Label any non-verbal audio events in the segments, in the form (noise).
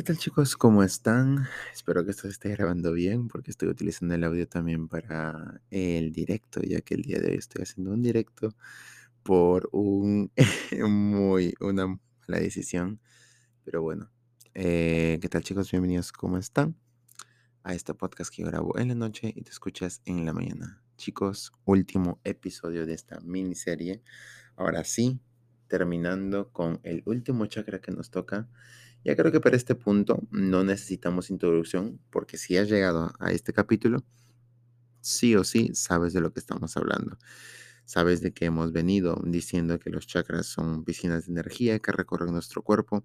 ¿Qué tal chicos? ¿Cómo están? Espero que esto se esté grabando bien porque estoy utilizando el audio también para el directo, ya que el día de hoy estoy haciendo un directo por un (laughs) muy una mala decisión. Pero bueno, eh, ¿qué tal chicos? Bienvenidos, ¿cómo están? A este podcast que grabo en la noche y te escuchas en la mañana. Chicos, último episodio de esta miniserie. Ahora sí, terminando con el último chakra que nos toca. Ya creo que para este punto no necesitamos introducción, porque si has llegado a este capítulo, sí o sí sabes de lo que estamos hablando. Sabes de que hemos venido diciendo que los chakras son piscinas de energía que recorren nuestro cuerpo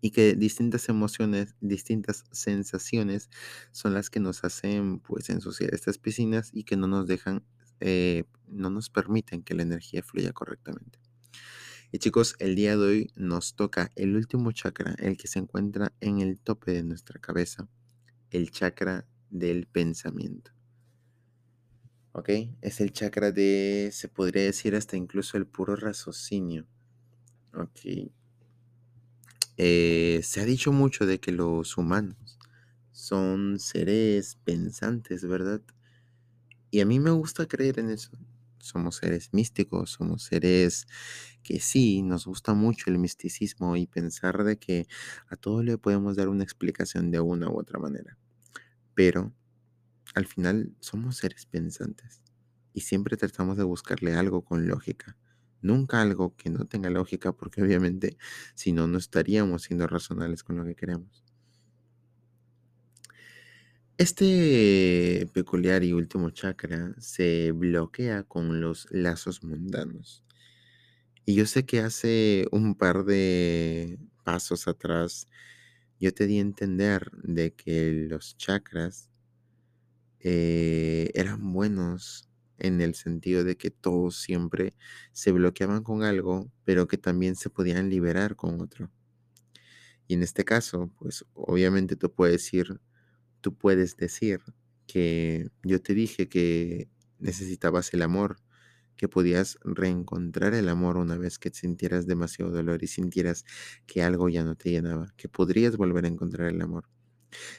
y que distintas emociones, distintas sensaciones son las que nos hacen pues ensuciar estas piscinas y que no nos dejan, eh, no nos permiten que la energía fluya correctamente. Y chicos, el día de hoy nos toca el último chakra, el que se encuentra en el tope de nuestra cabeza, el chakra del pensamiento. ¿Ok? Es el chakra de, se podría decir hasta incluso el puro raciocinio. ¿Ok? Eh, se ha dicho mucho de que los humanos son seres pensantes, ¿verdad? Y a mí me gusta creer en eso somos seres místicos, somos seres que sí, nos gusta mucho el misticismo y pensar de que a todo le podemos dar una explicación de una u otra manera. Pero al final somos seres pensantes y siempre tratamos de buscarle algo con lógica. Nunca algo que no tenga lógica porque obviamente si no, no estaríamos siendo razonables con lo que queremos. Este peculiar y último chakra se bloquea con los lazos mundanos. Y yo sé que hace un par de pasos atrás yo te di a entender de que los chakras eh, eran buenos en el sentido de que todos siempre se bloqueaban con algo, pero que también se podían liberar con otro. Y en este caso, pues obviamente tú puedes ir tú puedes decir que yo te dije que necesitabas el amor, que podías reencontrar el amor una vez que sintieras demasiado dolor y sintieras que algo ya no te llenaba, que podrías volver a encontrar el amor.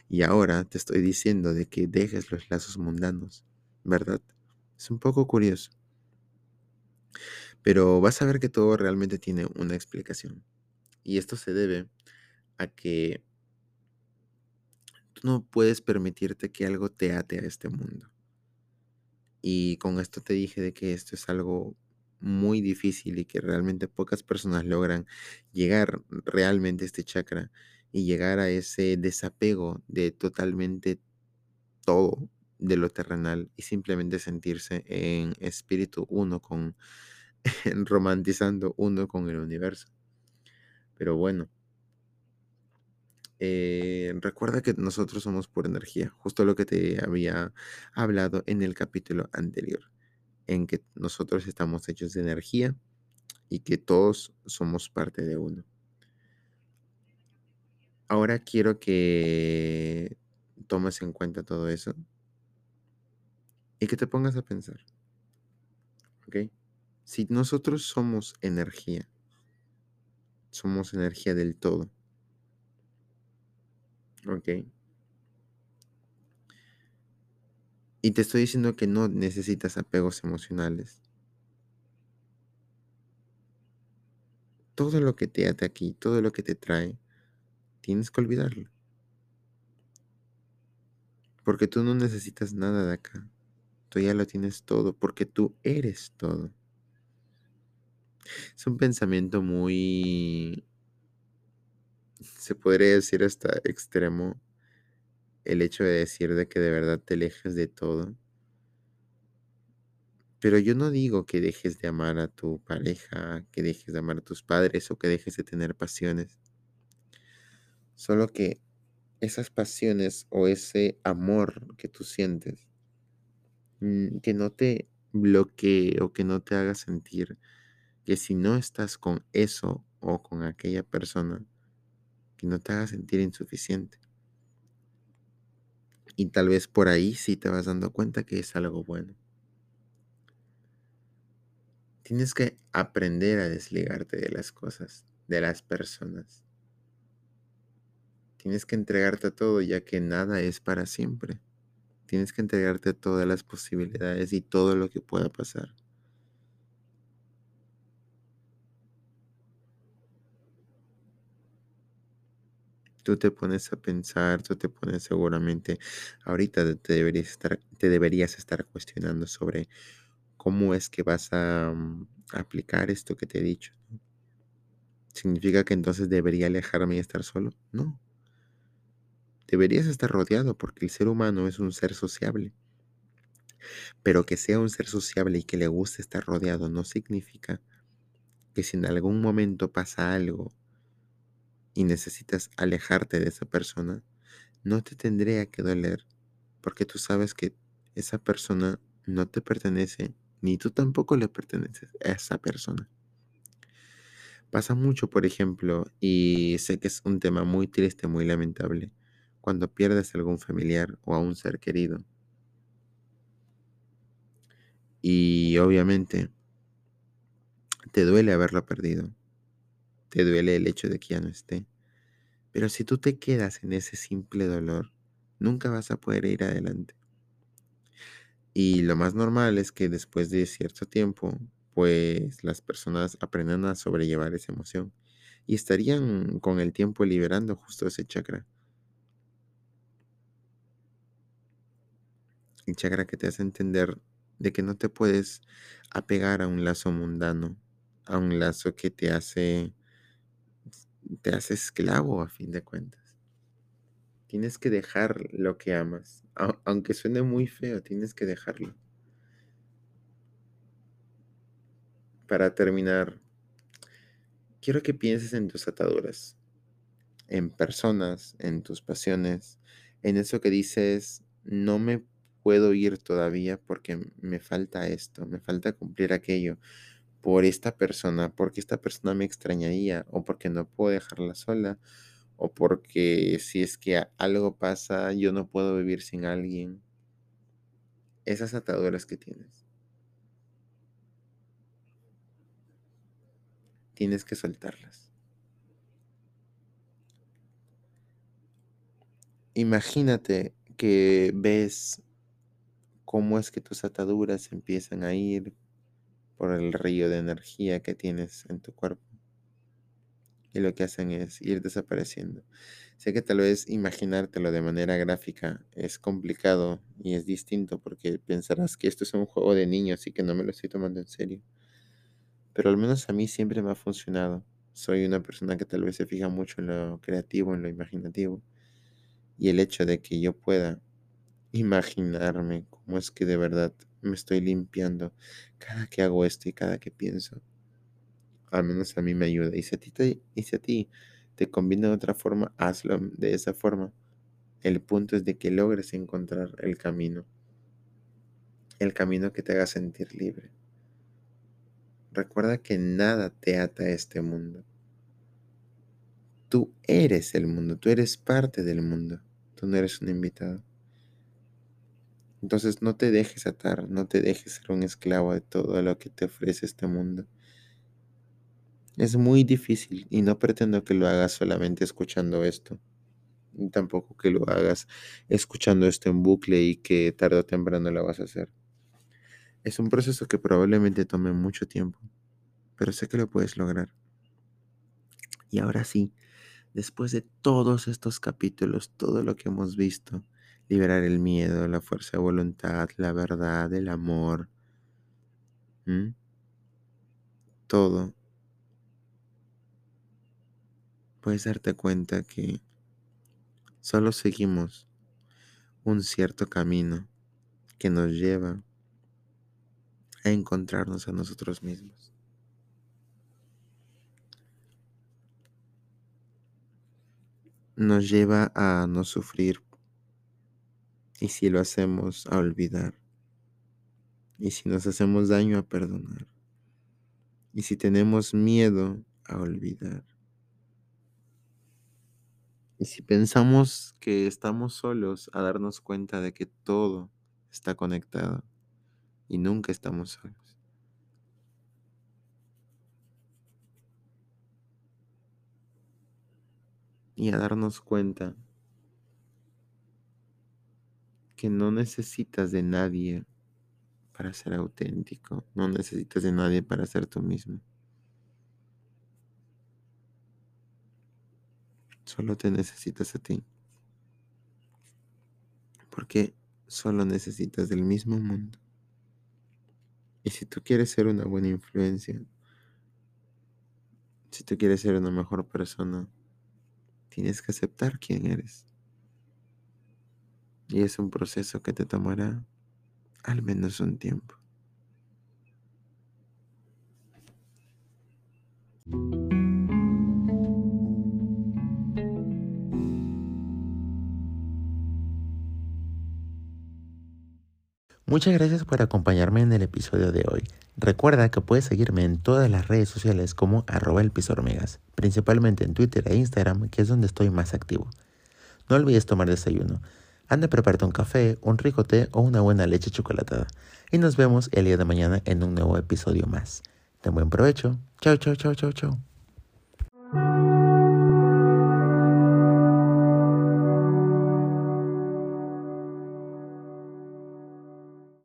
Y ahora te estoy diciendo de que dejes los lazos mundanos, ¿verdad? Es un poco curioso. Pero vas a ver que todo realmente tiene una explicación. Y esto se debe a que no puedes permitirte que algo te ate a este mundo. Y con esto te dije de que esto es algo muy difícil y que realmente pocas personas logran llegar realmente a este chakra y llegar a ese desapego de totalmente todo de lo terrenal y simplemente sentirse en espíritu uno con, (laughs) romantizando uno con el universo. Pero bueno, eh, recuerda que nosotros somos pura energía, justo lo que te había hablado en el capítulo anterior, en que nosotros estamos hechos de energía y que todos somos parte de uno. Ahora quiero que tomes en cuenta todo eso y que te pongas a pensar. ¿Ok? Si nosotros somos energía, somos energía del todo Ok. Y te estoy diciendo que no necesitas apegos emocionales. Todo lo que te ata aquí, todo lo que te trae, tienes que olvidarlo. Porque tú no necesitas nada de acá. Tú ya lo tienes todo, porque tú eres todo. Es un pensamiento muy se podría decir hasta extremo el hecho de decir de que de verdad te alejes de todo. Pero yo no digo que dejes de amar a tu pareja, que dejes de amar a tus padres o que dejes de tener pasiones. Solo que esas pasiones o ese amor que tú sientes, mm, que no te bloquee o que no te haga sentir que si no estás con eso o con aquella persona, que no te haga sentir insuficiente. Y tal vez por ahí sí te vas dando cuenta que es algo bueno. Tienes que aprender a desligarte de las cosas, de las personas. Tienes que entregarte a todo, ya que nada es para siempre. Tienes que entregarte a todas las posibilidades y todo lo que pueda pasar. Tú te pones a pensar, tú te pones seguramente, ahorita te deberías estar, te deberías estar cuestionando sobre cómo es que vas a mm, aplicar esto que te he dicho. ¿Significa que entonces debería alejarme y estar solo? No. Deberías estar rodeado porque el ser humano es un ser sociable. Pero que sea un ser sociable y que le guste estar rodeado no significa que si en algún momento pasa algo y necesitas alejarte de esa persona, no te tendría que doler porque tú sabes que esa persona no te pertenece ni tú tampoco le perteneces a esa persona. Pasa mucho, por ejemplo, y sé que es un tema muy triste, muy lamentable, cuando pierdes a algún familiar o a un ser querido. Y obviamente te duele haberlo perdido, te duele el hecho de que ya no esté. Pero si tú te quedas en ese simple dolor, nunca vas a poder ir adelante. Y lo más normal es que después de cierto tiempo, pues las personas aprendan a sobrellevar esa emoción y estarían con el tiempo liberando justo ese chakra. El chakra que te hace entender de que no te puedes apegar a un lazo mundano, a un lazo que te hace te hace esclavo a fin de cuentas. Tienes que dejar lo que amas, aunque suene muy feo, tienes que dejarlo. Para terminar, quiero que pienses en tus ataduras, en personas, en tus pasiones, en eso que dices, no me puedo ir todavía porque me falta esto, me falta cumplir aquello, por esta persona, porque esta persona me extrañaría o porque no puedo dejarla sola o porque si es que algo pasa yo no puedo vivir sin alguien. Esas ataduras que tienes. Tienes que soltarlas. Imagínate que ves cómo es que tus ataduras empiezan a ir por el río de energía que tienes en tu cuerpo. Y lo que hacen es ir desapareciendo. Sé que tal vez imaginártelo de manera gráfica es complicado y es distinto porque pensarás que esto es un juego de niños y que no me lo estoy tomando en serio. Pero al menos a mí siempre me ha funcionado. Soy una persona que tal vez se fija mucho en lo creativo, en lo imaginativo. Y el hecho de que yo pueda imaginarme cómo es que de verdad me estoy limpiando cada que hago esto y cada que pienso. Al menos a mí me ayuda. Y si a ti te, y ti te conviene de otra forma, hazlo de esa forma. El punto es de que logres encontrar el camino. El camino que te haga sentir libre. Recuerda que nada te ata a este mundo. Tú eres el mundo, tú eres parte del mundo. Tú no eres un invitado. Entonces no te dejes atar, no te dejes ser un esclavo de todo lo que te ofrece este mundo. Es muy difícil y no pretendo que lo hagas solamente escuchando esto. Ni tampoco que lo hagas escuchando esto en bucle y que tarde o temprano lo vas a hacer. Es un proceso que probablemente tome mucho tiempo, pero sé que lo puedes lograr. Y ahora sí, después de todos estos capítulos, todo lo que hemos visto, liberar el miedo, la fuerza de voluntad, la verdad, el amor. Todo. Puedes darte cuenta que solo seguimos un cierto camino que nos lleva a encontrarnos a nosotros mismos. Nos lleva a no sufrir y si lo hacemos a olvidar. Y si nos hacemos daño a perdonar. Y si tenemos miedo a olvidar. Y si pensamos que estamos solos a darnos cuenta de que todo está conectado y nunca estamos solos. y a darnos cuenta que no necesitas de nadie para ser auténtico, no necesitas de nadie para ser tú mismo. Solo te necesitas a ti. Porque solo necesitas del mismo mundo. Y si tú quieres ser una buena influencia, si tú quieres ser una mejor persona, tienes que aceptar quién eres. Y es un proceso que te tomará al menos un tiempo. Muchas gracias por acompañarme en el episodio de hoy. Recuerda que puedes seguirme en todas las redes sociales como arroba el principalmente en Twitter e Instagram, que es donde estoy más activo. No olvides tomar desayuno. Anda a prepararte un café, un rico té o una buena leche chocolatada. Y nos vemos el día de mañana en un nuevo episodio más. Ten buen provecho. Chao, chao, chao, chao, chao.